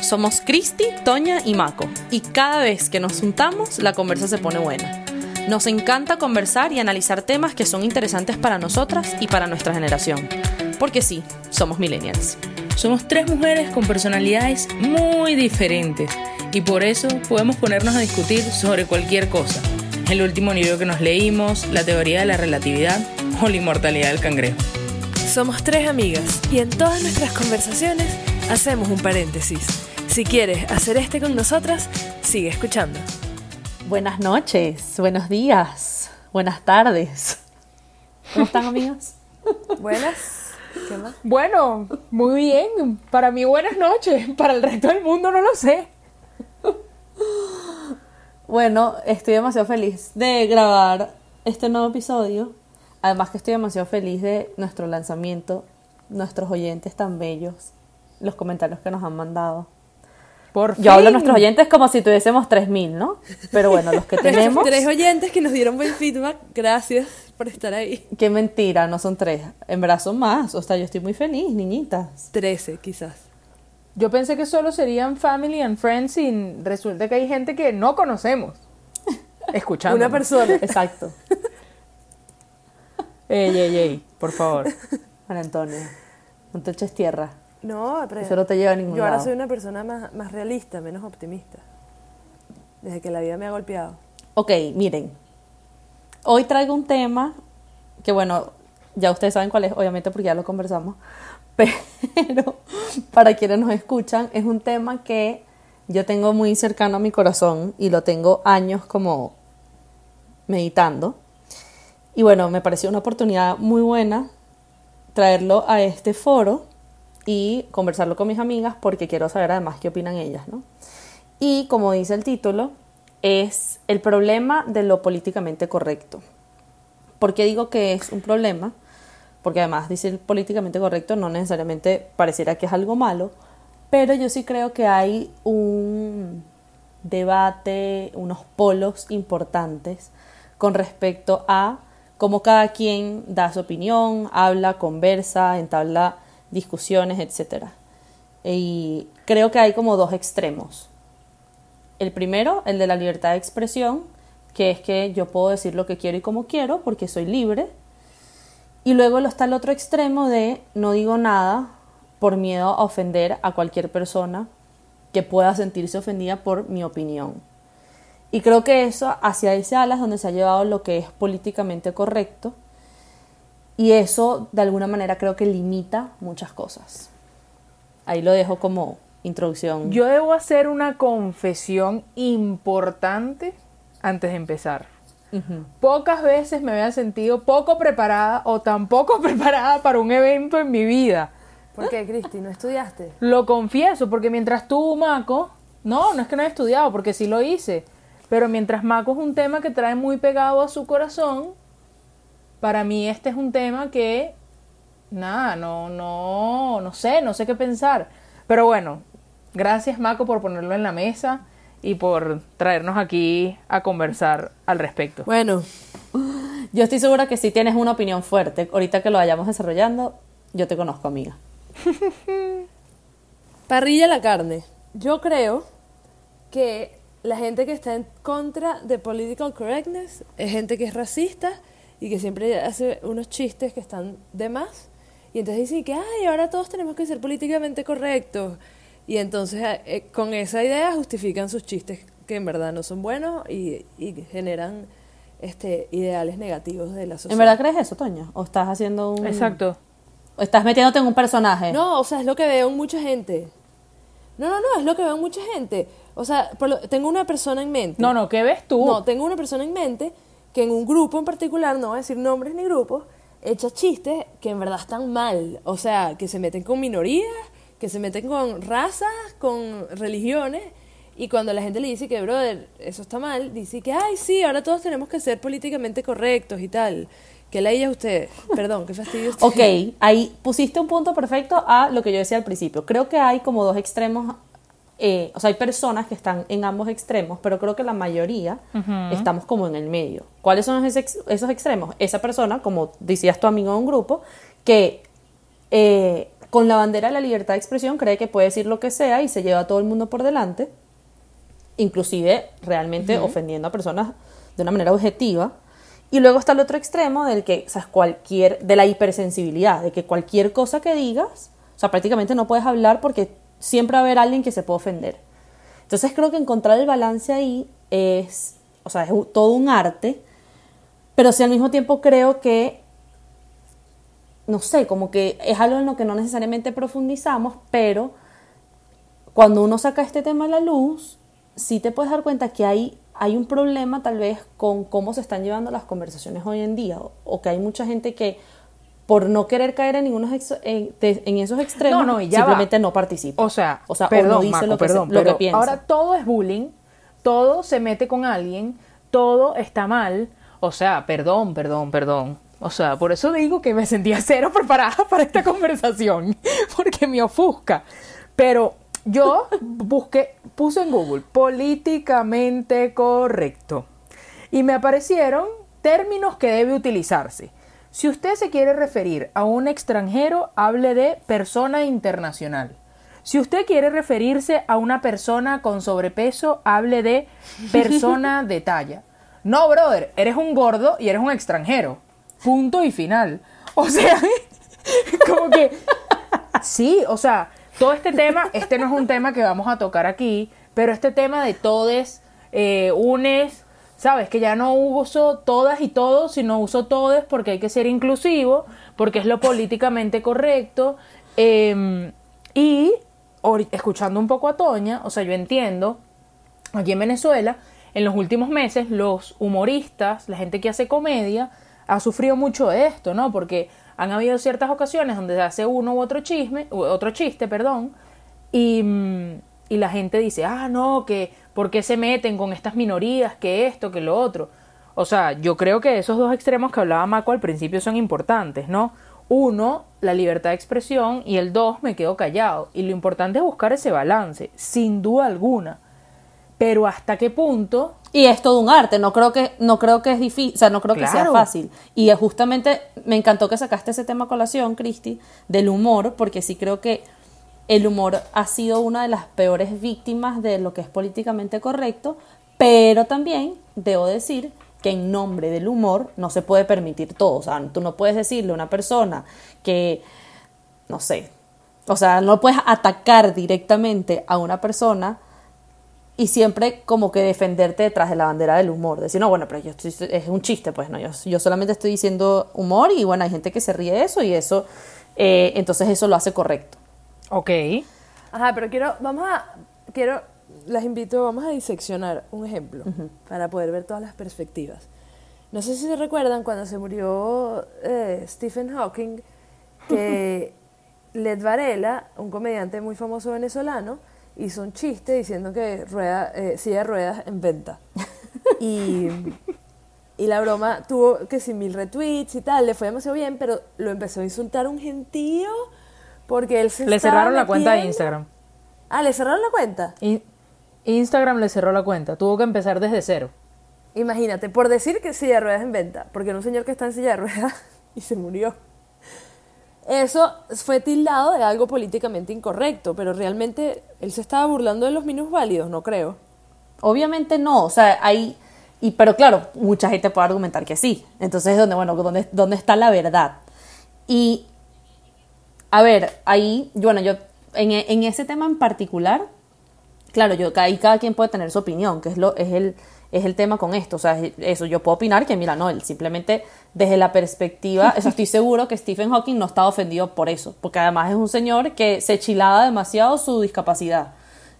Somos Cristi, Toña y Maco, y cada vez que nos juntamos la conversa se pone buena. Nos encanta conversar y analizar temas que son interesantes para nosotras y para nuestra generación. Porque sí, somos millennials. Somos tres mujeres con personalidades muy diferentes y por eso podemos ponernos a discutir sobre cualquier cosa. El último libro que nos leímos, la teoría de la relatividad o la inmortalidad del cangrejo. Somos tres amigas y en todas nuestras conversaciones hacemos un paréntesis. Si quieres hacer este con nosotras, sigue escuchando. Buenas noches, buenos días, buenas tardes. ¿Cómo están, amigas? Buenas. ¿Qué más? Bueno, muy bien. Para mí buenas noches. Para el resto del mundo no lo sé. Bueno, estoy demasiado feliz de grabar este nuevo episodio. Además que estoy demasiado feliz de nuestro lanzamiento, nuestros oyentes tan bellos, los comentarios que nos han mandado. Por Yo hablo a nuestros oyentes como si tuviésemos 3.000, ¿no? Pero bueno, los que tenemos... Tres oyentes que nos dieron buen feedback, gracias por estar ahí. Qué mentira, no son tres. En verdad son más. O sea, yo estoy muy feliz, niñitas. Trece, quizás. Yo pensé que solo serían family and friends y resulta que hay gente que no conocemos. Escuchando. Una persona. Exacto. Ey, ey, ey, por favor. Juan Antonio, no te eches tierra. No, pero Eso no te lleva a ningún yo ahora lado. soy una persona más, más realista, menos optimista. Desde que la vida me ha golpeado. Ok, miren. Hoy traigo un tema que, bueno, ya ustedes saben cuál es, obviamente porque ya lo conversamos. Pero para quienes nos escuchan, es un tema que yo tengo muy cercano a mi corazón y lo tengo años como meditando. Y bueno, me pareció una oportunidad muy buena traerlo a este foro y conversarlo con mis amigas porque quiero saber además qué opinan ellas, ¿no? Y como dice el título, es el problema de lo políticamente correcto. ¿Por qué digo que es un problema? Porque además decir políticamente correcto no necesariamente pareciera que es algo malo, pero yo sí creo que hay un debate, unos polos importantes con respecto a cómo cada quien da su opinión, habla, conversa, entabla discusiones, etc. Y creo que hay como dos extremos. El primero, el de la libertad de expresión, que es que yo puedo decir lo que quiero y como quiero porque soy libre. Y luego está el otro extremo de no digo nada por miedo a ofender a cualquier persona que pueda sentirse ofendida por mi opinión. Y creo que eso, hacia ese ala es donde se ha llevado lo que es políticamente correcto. Y eso, de alguna manera, creo que limita muchas cosas. Ahí lo dejo como introducción. Yo debo hacer una confesión importante antes de empezar. Pocas veces me había sentido poco preparada o tan poco preparada para un evento en mi vida. ¿Por qué, Cristi? ¿No estudiaste? Lo confieso, porque mientras tú, Maco, no, no es que no he estudiado, porque sí lo hice, pero mientras Maco es un tema que trae muy pegado a su corazón, para mí este es un tema que, nada, no, no, no sé, no sé qué pensar. Pero bueno, gracias Maco por ponerlo en la mesa y por traernos aquí a conversar al respecto. Bueno, Yo estoy segura que si tienes una opinión fuerte, ahorita que lo vayamos desarrollando, yo te conozco, amiga. parrilla la carne. Yo creo que la gente que está en contra de political correctness es gente que es racista y que siempre hace unos chistes que están de más. Y entonces dicen que, ay, ahora todos tenemos que ser políticamente correctos. Y entonces eh, con esa idea justifican sus chistes que en verdad no son buenos y, y generan este ideales negativos de la sociedad. ¿En verdad crees eso, Toño? ¿O estás haciendo un... Exacto. ¿O estás metiéndote en un personaje? No, o sea, es lo que veo en mucha gente. No, no, no, es lo que veo en mucha gente. O sea, por lo- tengo una persona en mente. No, no, ¿qué ves tú? No, tengo una persona en mente que en un grupo en particular, no voy a decir nombres ni grupos, echa chistes que en verdad están mal. O sea, que se meten con minorías, que se meten con razas, con religiones. Y cuando la gente le dice que, brother, eso está mal, dice que, ay, sí, ahora todos tenemos que ser políticamente correctos y tal. Que la ella usted. Perdón, qué fastidio usted. Ok, ahí pusiste un punto perfecto a lo que yo decía al principio. Creo que hay como dos extremos, eh, o sea, hay personas que están en ambos extremos, pero creo que la mayoría estamos como en el medio. ¿Cuáles son esos, esos extremos? Esa persona, como decías tu amigo en un grupo, que eh, con la bandera de la libertad de expresión cree que puede decir lo que sea y se lleva a todo el mundo por delante, inclusive realmente ofendiendo a personas de una manera objetiva. Y luego está el otro extremo del que, o sea, cualquier, de la hipersensibilidad, de que cualquier cosa que digas, o sea, prácticamente no puedes hablar porque siempre va a haber alguien que se puede ofender. Entonces creo que encontrar el balance ahí es, o sea, es todo un arte, pero sí al mismo tiempo creo que no sé, como que es algo en lo que no necesariamente profundizamos, pero cuando uno saca este tema a la luz, sí te puedes dar cuenta que hay, hay un problema tal vez con cómo se están llevando las conversaciones hoy en día, o, que hay mucha gente que por no querer caer en ninguno en, esos extremos, no, no, simplemente no participa. O sea, o sea perdón, no dice lo, que, perdón, lo que piensa. Ahora todo es bullying, todo se mete con alguien, todo está mal. O sea, perdón, perdón, perdón. O sea, por eso digo que me sentía cero preparada para esta conversación, porque me ofusca. Pero yo busqué, puse en Google políticamente correcto y me aparecieron términos que debe utilizarse. Si usted se quiere referir a un extranjero, hable de persona internacional. Si usted quiere referirse a una persona con sobrepeso, hable de persona de talla. No, brother, eres un gordo y eres un extranjero punto y final. O sea, como que sí, o sea, todo este tema, este no es un tema que vamos a tocar aquí, pero este tema de todes, eh, unes, sabes, que ya no uso todas y todos, sino uso todes porque hay que ser inclusivo, porque es lo políticamente correcto. Em, y escuchando un poco a Toña, o sea, yo entiendo, aquí en Venezuela, en los últimos meses, los humoristas, la gente que hace comedia, ha sufrido mucho de esto, ¿no? Porque han habido ciertas ocasiones donde se hace uno u otro chisme, otro chiste, perdón, y, mm, y la gente dice, ah, no, que ¿por qué se meten con estas minorías, que esto, que lo otro? O sea, yo creo que esos dos extremos que hablaba Maco al principio son importantes, ¿no? Uno, la libertad de expresión y el dos, me quedo callado. Y lo importante es buscar ese balance, sin duda alguna. Pero hasta qué punto y es todo un arte, no creo que, no creo que es difícil, o sea, no creo que sea fácil. Y justamente me encantó que sacaste ese tema a colación, Cristi, del humor, porque sí creo que el humor ha sido una de las peores víctimas de lo que es políticamente correcto, pero también debo decir que en nombre del humor no se puede permitir todo. O sea, tú no puedes decirle a una persona que, no sé, o sea, no puedes atacar directamente a una persona y siempre como que defenderte detrás de la bandera del humor, decir, no, bueno, pero yo es un chiste, pues no, yo, yo, solamente estoy diciendo humor y bueno, hay gente que se ríe de eso y eso, eh, entonces eso lo hace correcto. Ok. Ajá, pero quiero, vamos a, quiero, las invito, vamos a diseccionar un ejemplo para poder ver todas las perspectivas. No sé si se recuerdan cuando se murió eh, Stephen Hawking, que Led Varela, un comediante muy famoso venezolano, hizo un chiste diciendo que rueda, eh, silla de ruedas en venta. y, y la broma tuvo que sin mil retweets y tal, le fue demasiado bien, pero lo empezó a insultar un gentío porque él se Le cerraron la cuenta de Instagram. Ah, ¿le cerraron la cuenta? Instagram le cerró la cuenta, tuvo que empezar desde cero. Imagínate, por decir que silla de ruedas en venta, porque era un señor que está en silla de ruedas y se murió eso fue tildado de algo políticamente incorrecto, pero realmente él se estaba burlando de los minusválidos, no creo. Obviamente no, o sea, hay, y, pero claro, mucha gente puede argumentar que sí. Entonces, ¿dónde, bueno, ¿dónde, dónde está la verdad? Y, a ver, ahí, bueno, yo, en, en ese tema en particular, claro, yo, ahí cada quien puede tener su opinión, que es, lo, es el, es el tema con esto. O sea, eso, yo puedo opinar que, mira, no, él simplemente desde la perspectiva, eso estoy seguro que Stephen Hawking no estaba ofendido por eso, porque además es un señor que se chilaba demasiado su discapacidad.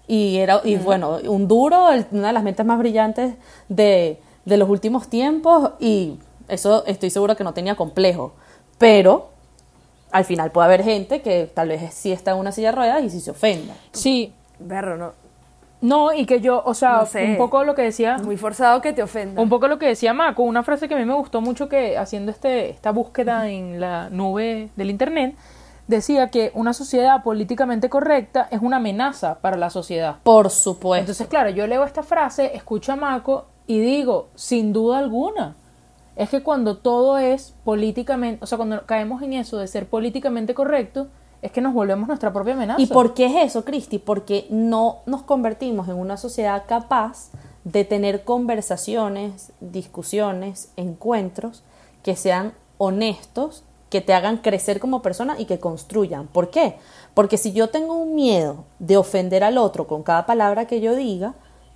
Y era, y bueno, un duro, una de las mentes más brillantes de, de los últimos tiempos, y eso estoy seguro que no tenía complejo. Pero al final puede haber gente que tal vez sí está en una silla de ruedas y sí se ofenda. Sí. Berro, no, no, y que yo, o sea, un poco lo que decía... Muy forzado que te ofenda. Un poco lo que decía Mako, una frase que a mí me gustó mucho que haciendo este, esta búsqueda en la nube del Internet, decía que una sociedad políticamente correcta es una amenaza para la sociedad. Por supuesto. Entonces, claro, yo leo esta frase, escucho a Mako y digo, sin duda alguna, es que cuando todo es políticamente, o sea, cuando caemos en eso de ser políticamente correcto, es que nos volvemos nuestra propia amenaza. ¿Y por qué es eso, Cristi? Porque no nos convertimos en una sociedad capaz de tener conversaciones, discusiones, encuentros que sean honestos, que te hagan crecer como persona y que construyan. ¿Por qué? Porque si yo tengo un miedo de ofender al otro con cada palabra que yo diga,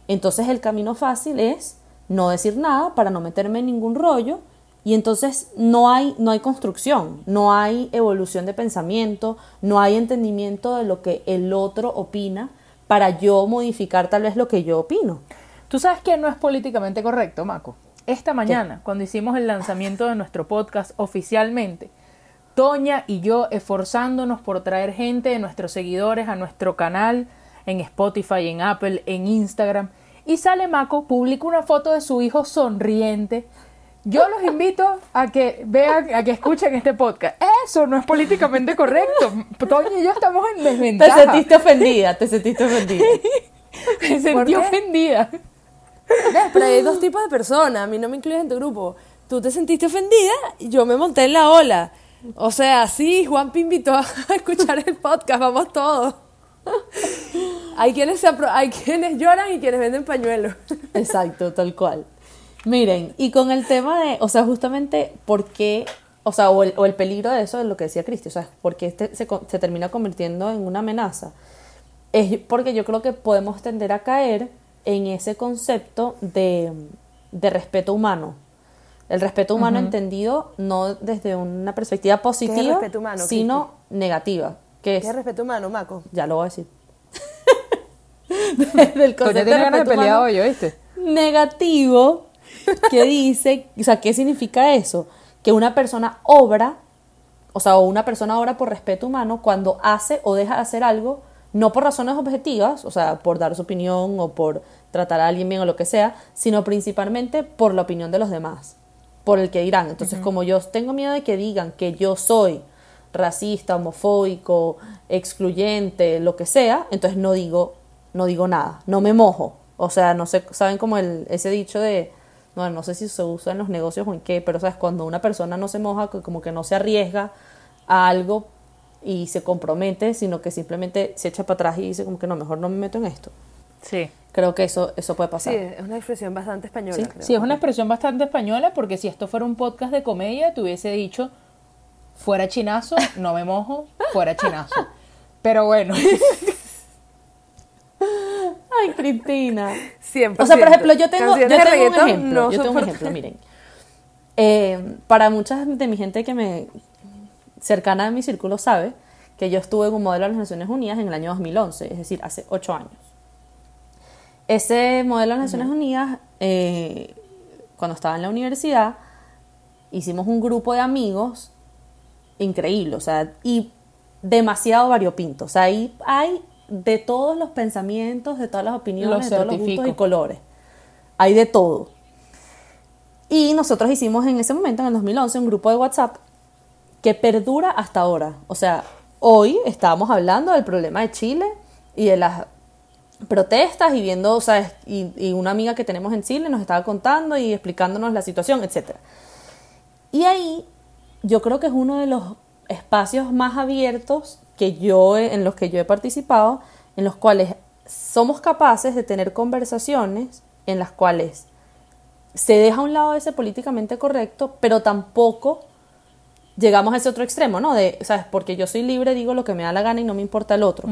entonces el camino fácil es no decir nada para no meterme en ningún rollo y entonces no hay, no hay construcción, no hay evolución de pensamiento, no hay entendimiento de lo que el otro opina para yo modificar tal vez lo que yo opino. Tú sabes que no es políticamente correcto, Maco. Esta mañana, cuando hicimos el lanzamiento de nuestro podcast oficialmente, Toña y yo esforzándonos por traer gente de nuestros seguidores a nuestro canal en Spotify, en Apple, en Instagram, y sale Maco, publica una foto de su hijo sonriente. Yo los invito a que vean, a que escuchen este podcast. Eso no es políticamente correcto. Toña y yo estamos en Te desventaja. sentiste ofendida, te sentiste ofendida. Me sentí ofendida. Pero hay dos tipos de personas. A mí no me incluyes en tu grupo. Tú te sentiste ofendida y yo me monté en la ola. O sea, sí, Juanpi invitó a escuchar el podcast. Vamos todos. Hay quienes, se hay quienes lloran y quienes venden pañuelos. Exacto, tal cual. Miren, y con el tema de, o sea, justamente por qué, o sea, o el, o el peligro de eso, de lo que decía Cristi, o sea, por qué este se, se termina convirtiendo en una amenaza, es porque yo creo que podemos tender a caer en ese concepto de, de respeto humano. El respeto humano entendido no desde una perspectiva positiva, respeto humano, sino negativa, que ¿Qué es, respeto humano, Maco? ya lo voy a decir. Desde el Toña concepto tiene ganas de respeto pelear humano hoy, ¿oíste? negativo que dice, o sea, ¿qué significa eso? Que una persona obra, o sea, o una persona obra por respeto humano cuando hace o deja de hacer algo, no por razones objetivas, o sea, por dar su opinión o por tratar a alguien bien o lo que sea, sino principalmente por la opinión de los demás, por el que dirán. Entonces, como yo tengo miedo de que digan que yo soy racista, homofóbico, excluyente, lo que sea, entonces no digo, no digo nada, no me mojo. O sea, no sé, saben como el, ese dicho de, no, no sé si se usa en los negocios o en qué, pero sabes, cuando una persona no se moja, que como que no se arriesga a algo y se compromete, sino que simplemente se echa para atrás y dice como que no, mejor no me meto en esto. Sí. Creo que eso, eso puede pasar. Sí, es una expresión bastante española. Sí, creo. Sí, es una expresión bastante española porque si esto fuera un podcast de comedia, te hubiese dicho, fuera chinazo, no me mojo, fuera chinazo. Pero bueno, Cristina. 100%. O sea, por ejemplo, yo tengo, yo tengo un ejemplo. no yo tengo un ejemplo, miren. Eh, para muchas de mi gente que me cercana a mi círculo sabe que yo estuve como modelo de las Naciones Unidas en el año 2011, es decir, hace ocho años. Ese modelo de las Naciones Unidas, eh, cuando estaba en la universidad, hicimos un grupo de amigos increíble, o sea, y demasiado variopinto. O sea, ahí hay de todos los pensamientos, de todas las opiniones, de todos los gustos y colores. Hay de todo. Y nosotros hicimos en ese momento, en el 2011, un grupo de WhatsApp que perdura hasta ahora. O sea, hoy estábamos hablando del problema de Chile y de las protestas y viendo, o sea, y, y una amiga que tenemos en Chile nos estaba contando y explicándonos la situación, etcétera. Y ahí yo creo que es uno de los espacios más abiertos que yo he- en los que yo he participado, en los cuales somos capaces de tener conversaciones en las cuales se deja a un lado ese políticamente correcto, pero tampoco llegamos a ese otro extremo, ¿no? De, ¿sabes? Porque yo soy libre, digo lo que me da la gana y no me importa el otro.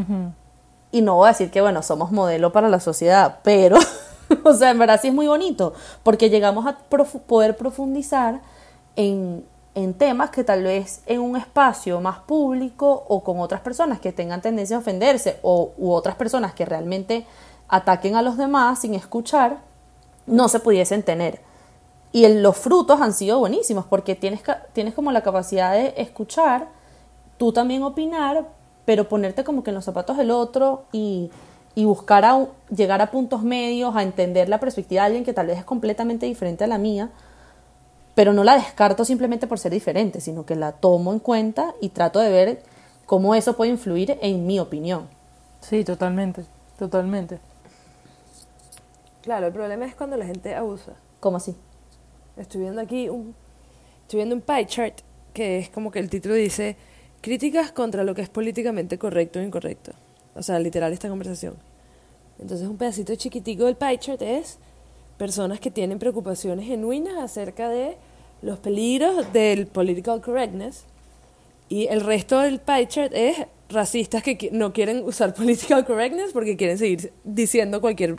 Y no voy a decir que, bueno, somos modelo para la sociedad, pero, o sea, en verdad sí es muy bonito, porque llegamos a profu- poder profundizar en, en temas que tal vez en un espacio más público o con otras personas que tengan tendencia a ofenderse o u otras personas que realmente ataquen a los demás sin escuchar, no se pudiesen tener. Y el- los frutos han sido buenísimos porque tienes, tienes como la capacidad de escuchar, tú también opinar, pero ponerte como que en los zapatos del otro y, y buscar a, llegar a puntos medios, a entender la perspectiva de alguien que tal vez es completamente diferente a la mía, pero no la descarto simplemente por ser diferente, sino que la tomo en cuenta y trato de ver cómo eso puede influir en mi opinión. sí, totalmente, totalmente. Claro, el problema es cuando la gente abusa. ¿Cómo así? Estoy viendo aquí un, estoy viendo un pie chart que es como que el título dice críticas contra lo que es políticamente correcto o incorrecto. O sea, literal esta conversación. Entonces un pedacito chiquitico del pie chart es personas que tienen preocupaciones genuinas acerca de los peligros del political correctness y el resto del pie chart es racistas que no quieren usar political correctness porque quieren seguir diciendo cualquier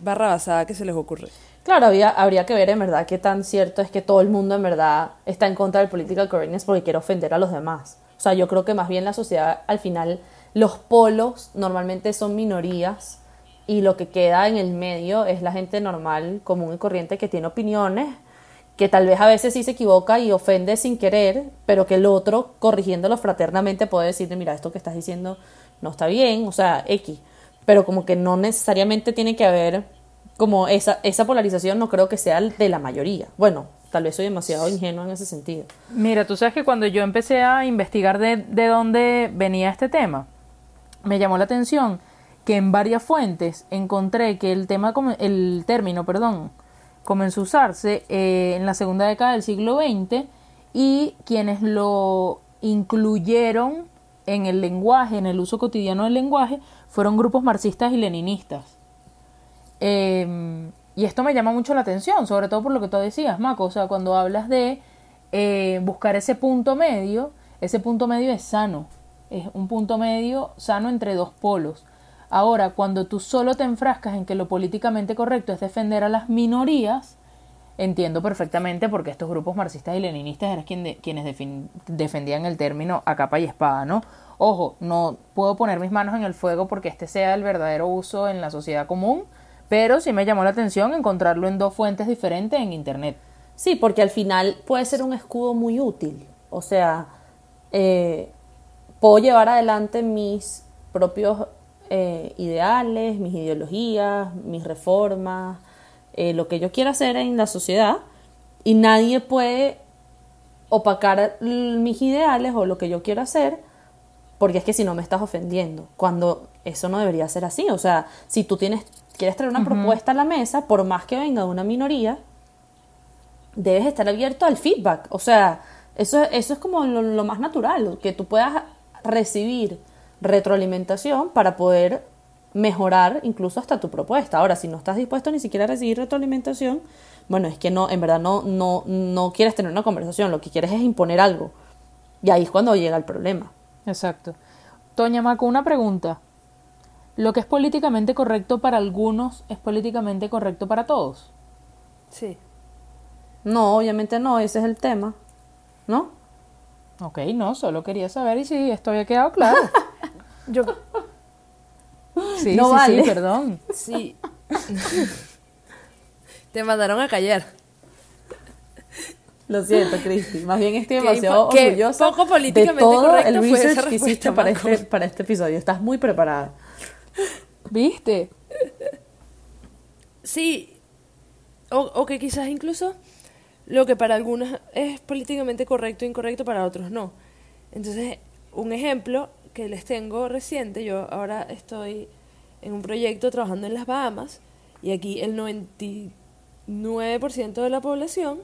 barra basada que se les ocurre. Claro, había, habría que ver en verdad qué tan cierto es que todo el mundo en verdad está en contra del political correctness porque quiere ofender a los demás. O sea, yo creo que más bien la sociedad, al final, los polos normalmente son minorías y lo que queda en el medio es la gente normal, común y corriente que tiene opiniones, que tal vez a veces sí se equivoca y ofende sin querer, pero que el otro, corrigiéndolo fraternamente, puede decirle, mira, esto que estás diciendo no está bien, o sea, X. Pero como que no necesariamente tiene que haber como esa, esa polarización no creo que sea de la mayoría. Bueno, tal vez soy demasiado ingenua en ese sentido. Mira, tú sabes que cuando yo empecé a investigar de, de dónde venía este tema, me llamó la atención que en varias fuentes encontré que el tema, el término, perdón, comenzó a usarse eh, en la segunda década del siglo XX y quienes lo incluyeron en el lenguaje, en el uso cotidiano del lenguaje, fueron grupos marxistas y leninistas. Eh, y esto me llama mucho la atención, sobre todo por lo que tú decías, Maco. O sea, cuando hablas de eh, buscar ese punto medio, ese punto medio es sano. Es un punto medio sano entre dos polos. Ahora, cuando tú solo te enfrascas en que lo políticamente correcto es defender a las minorías, entiendo perfectamente porque estos grupos marxistas y leninistas eran quienes defendían el término a capa y espada, ¿no? Ojo, no puedo poner mis manos en el fuego porque este sea el verdadero uso en la sociedad común, pero sí me llamó la atención encontrarlo en dos fuentes diferentes en Internet. Sí, porque al final puede ser un escudo muy útil. O sea, eh, puedo llevar adelante mis propios eh, ideales, mis ideologías, mis reformas, eh, lo que yo quiera hacer en la sociedad y nadie puede opacar mis ideales o lo que yo quiero hacer porque es que si no me estás ofendiendo, cuando eso no debería ser así. O sea, si tú tienes, quieres traer una propuesta a la mesa, por más que venga de una minoría, debes estar abierto al feedback. O sea, eso, eso es como lo, lo más natural, que tú puedas recibir retroalimentación para poder mejorar incluso hasta tu propuesta. Ahora, si no estás dispuesto ni siquiera a recibir retroalimentación, bueno, es que no, en verdad no, no, no quieres tener una conversación, lo que quieres es imponer algo. Y ahí es cuando llega el problema. Exacto. Toña Maco, una pregunta. ¿Lo que es políticamente correcto para algunos es políticamente correcto para todos? Sí. No, obviamente no, ese es el tema. ¿No? Ok, no, solo quería saber y si esto había quedado claro. Yo Sí, No sí, vale. sí, perdón. sí. Te mandaron a callar. Lo siento, Cristi. Más bien estoy demasiado qué orgullosa poco de políticamente todo correcto el fue research que respuesta, hiciste para este, para este episodio. Estás muy preparada. ¿Viste? Sí, o, o que quizás incluso lo que para algunos es políticamente correcto e incorrecto, para otros no. Entonces, un ejemplo que les tengo reciente, yo ahora estoy en un proyecto trabajando en las Bahamas y aquí el 99% de la población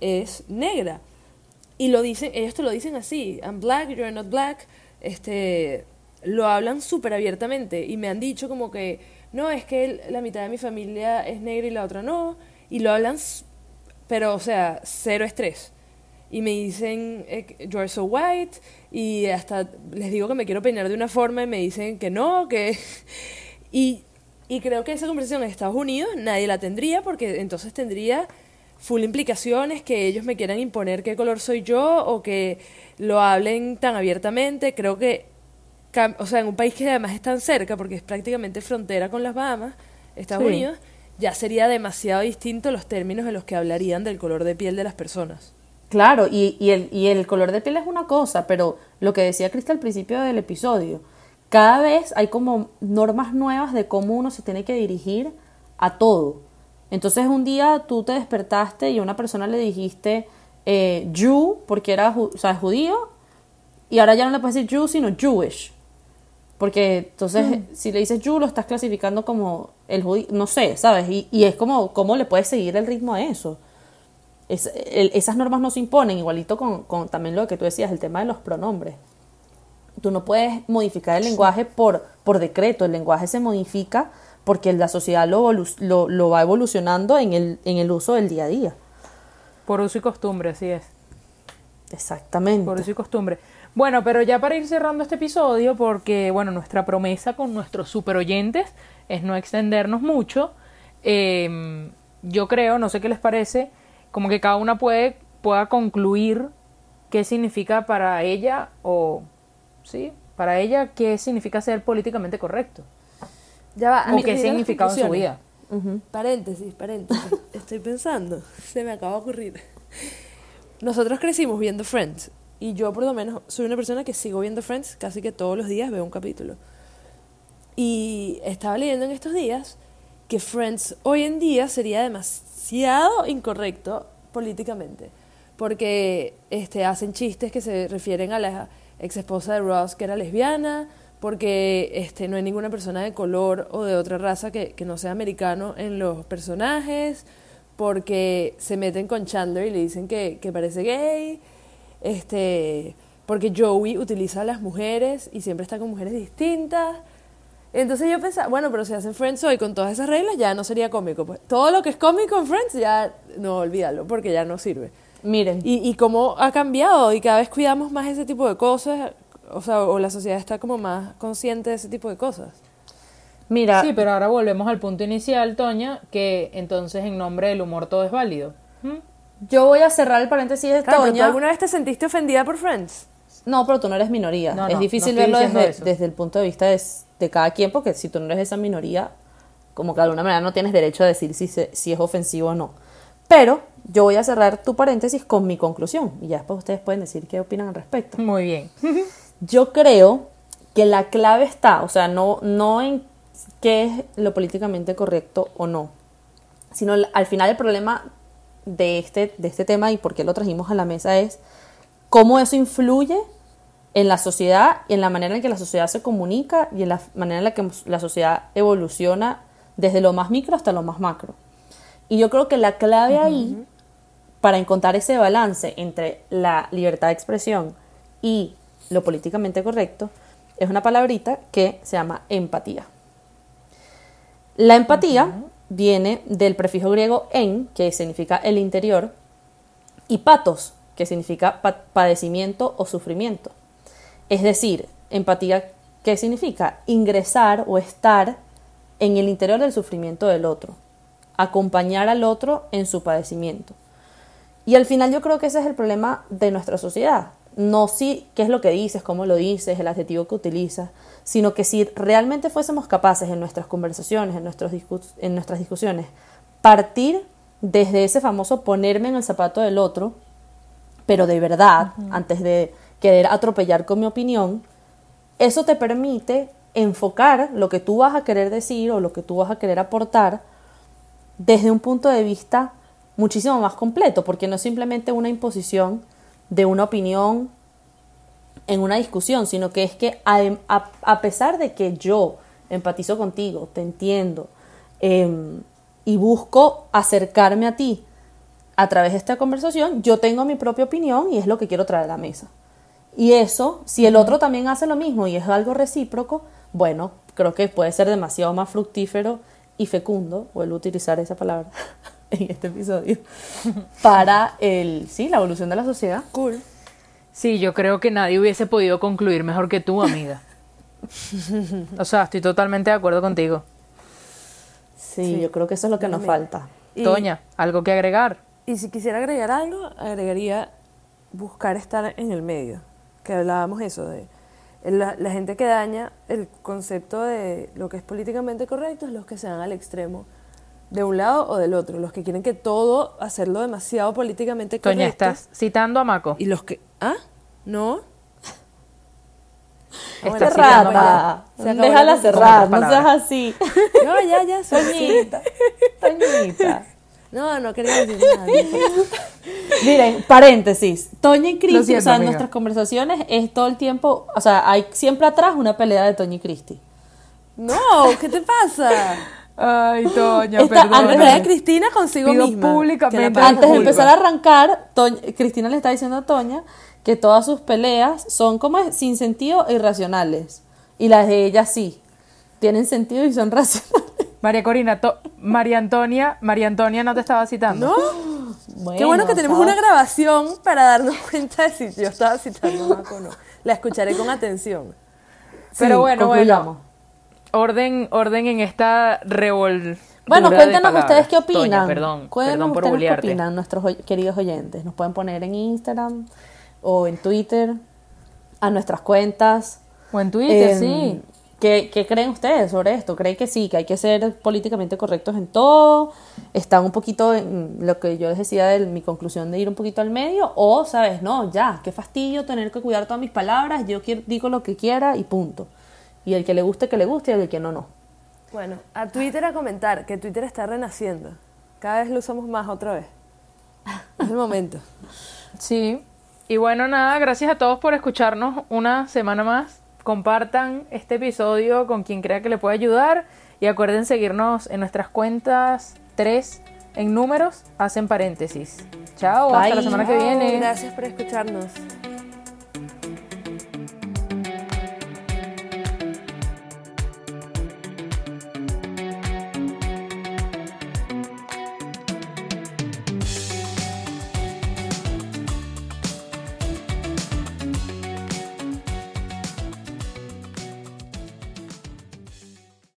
es negra. Y lo dicen, ellos te lo dicen así, I'm black, you're not black, este, lo hablan súper abiertamente y me han dicho como que, no, es que la mitad de mi familia es negra y la otra no, y lo hablan, pero o sea, cero estrés. Y me dicen, eh, you're so white, y hasta les digo que me quiero peinar de una forma y me dicen que no, que... Y, y creo que esa conversación en Estados Unidos nadie la tendría porque entonces tendría full implicaciones que ellos me quieran imponer qué color soy yo o que lo hablen tan abiertamente. Creo que, o sea, en un país que además es tan cerca, porque es prácticamente frontera con las Bahamas, Estados Sí. Unidos, ya sería demasiado distinto los términos en los que hablarían del color de piel de las personas. Claro, y, y, el, y el color de piel es una cosa, pero lo que decía Crista al principio del episodio, cada vez hay como normas nuevas de cómo uno se tiene que dirigir a todo. Entonces un día tú te despertaste y a una persona le dijiste eh, Jew porque era o sea, judío y ahora ya no le puedes decir Jew sino Jewish. Porque entonces si le dices Jew lo estás clasificando como el judío, no sé, ¿sabes? Y, y es como cómo le puedes seguir el ritmo a eso. Es- el- esas normas no se imponen, igualito con, con también lo que tú decías, el tema de los pronombres. tú no puedes modificar el lenguaje por, por decreto, el lenguaje se modifica porque la sociedad lo, lo, lo va evolucionando en el, en el uso del día a día. Por uso y costumbre, así es. Exactamente. Por uso y costumbre. Bueno, pero ya para ir cerrando este episodio, porque bueno, nuestra promesa con nuestros super oyentes es no extendernos mucho. eh, yo creo, no sé qué les parece, como que cada una puede, pueda concluir qué significa para ella o sí, para ella qué significa ser políticamente correcto. Ya va, O qué significado en su vida. Paréntesis, paréntesis. Estoy pensando. Se me acaba de ocurrir. Nosotros crecimos viendo Friends. Y yo, por lo menos, soy una persona que sigo viendo Friends. Casi que todos los días veo un capítulo. Y estaba leyendo en estos días que Friends hoy en día sería demasiado incorrecto políticamente. Porque este, hacen chistes que se refieren a la ex esposa de Ross, que era lesbiana, porque este, no hay ninguna persona de color o de otra raza que, que no sea americano en los personajes, porque se meten con Chandler y le dicen que, que parece gay, este, porque Joey utiliza a las mujeres y siempre está con mujeres distintas. Entonces yo pensaba, bueno, pero si hacen Friends hoy con todas esas reglas ya no sería cómico. Pues todo lo que es cómico en Friends ya no olvídalo porque ya no sirve. Miren, Y, y cómo ha cambiado y cada vez cuidamos más ese tipo de cosas, o sea, o la sociedad está como más consciente de ese tipo de cosas. mira, Sí, pero ahora volvemos al punto inicial, Toña, que entonces en nombre del humor todo es válido. ¿Mm? yo voy a cerrar el paréntesis de Claro, pero ¿tú Toña. alguna vez te sentiste ofendida por Friends? No, pero tú no eres minoría. No, es difícil no verlo desde, el punto de vista de, de cada quien, porque si tú no eres esa minoría, como que de alguna manera no tienes derecho a decir si, se- si es ofensivo o no. Pero yo voy a cerrar tu paréntesis con mi conclusión y ya después ustedes pueden decir qué opinan al respecto. Muy bien. Yo creo que la clave está, o sea, no, no en qué es lo políticamente correcto o no, sino al final el problema de este, de este tema y por qué lo trajimos a la mesa es cómo eso influye en la sociedad y en la manera en que la sociedad se comunica y en la manera en la que la sociedad evoluciona desde lo más micro hasta lo más macro. Y yo creo que la clave ahí para encontrar ese balance entre la libertad de expresión y lo políticamente correcto es una palabrita que se llama empatía. La empatía viene del prefijo griego en, que significa el interior, y patos, que significa pa- padecimiento o sufrimiento. Es decir, empatía, ¿qué significa? Ingresar o estar en el interior del sufrimiento del otro, acompañar al otro en su padecimiento. Y al final yo creo que ese es el problema de nuestra sociedad. No si qué es lo que dices, cómo lo dices, el adjetivo que utilizas, sino que si realmente fuésemos capaces en nuestras conversaciones, en, nuestros discus- en nuestras discusiones, partir desde ese famoso ponerme en el zapato del otro, pero de verdad, antes de querer atropellar con mi opinión, eso te permite enfocar lo que tú vas a querer decir o lo que tú vas a querer aportar desde un punto de vista muchísimo más completo, porque no es simplemente una imposición de una opinión en una discusión, sino que es que a pesar de que yo empatizo contigo, te entiendo em, y busco acercarme a ti a través de esta conversación, yo tengo mi propia opinión y es lo que quiero traer a la mesa. Y eso, si el otro también hace lo mismo y es algo recíproco, bueno, creo que puede ser demasiado más fructífero y fecundo, vuelvo a utilizar esa palabra en este episodio, para el, sí, la evolución de la sociedad. Cool. Sí, yo creo que nadie hubiese podido concluir mejor que tú, amiga. O sea, estoy totalmente de acuerdo contigo. Sí, yo creo que eso es lo que nos falta. Y- Toña, ¿algo que agregar? Y si quisiera agregar algo, agregaría buscar estar en el medio. Que hablábamos eso de la, la gente que daña el concepto de lo que es políticamente correcto es los que se van al extremo de un lado o del otro, los que quieren que todo hacerlo demasiado políticamente correcto. Toña, estás citando a Maco. Y los que ¿Ah? ¿No? Maco. Cerrada, déjala la- cerrar, no seas así. No, ya, ya, Toñita, Toñita. No, no quería decir nada. Miren, paréntesis. Toña y Cristi, o sea, en amiga. nuestras conversaciones es todo el tiempo, o sea, hay siempre atrás una pelea de Toña y Cristi. No, ¿qué te pasa? Ay, Toña, Esta- Antes de Cristina consigo Pido misma. públicamente Antes de empezar a arrancar, Toña- Cristina le está diciendo a Toña que todas sus peleas son como sin sentido e irracionales. Y las de ella sí, tienen sentido y son racionales. María Corina, to- María Antonia, María Antonia no te estaba citando. ¿No? Qué bueno que tenemos una grabación para darnos cuenta de si yo estaba citando a Maco o no. La escucharé con atención. Pero bueno, bueno. Orden, orden en esta revol. Bueno, de palabras. ustedes qué opinan. Toña, perdón, Cuéntenos perdón por ustedes qué opinan, nuestros oy- queridos oyentes. Nos pueden poner en Instagram o en Twitter, a nuestras cuentas. O en Twitter, Em, sí. ¿Qué, qué creen ustedes sobre esto? ¿Creen que sí, que hay que ser políticamente correctos en todo? ¿Están un poquito en lo que yo les decía de mi conclusión de ir un poquito al medio? ¿O, sabes, no, ya, qué fastidio tener que cuidar todas mis palabras, yo quiero- digo lo que quiera y punto? Y el que le guste, que le guste y el que no, no. Bueno, a Twitter a comentar, que Twitter está renaciendo. Cada vez lo usamos más otra vez. Es el momento. Sí. Y bueno, nada, gracias a todos por escucharnos una semana más. Compartan este episodio con quien crea que le pueda ayudar. Y acuerden seguirnos en nuestras cuentas 3 en números, hacen paréntesis. Chao, hasta la semana que viene. Gracias por escucharnos.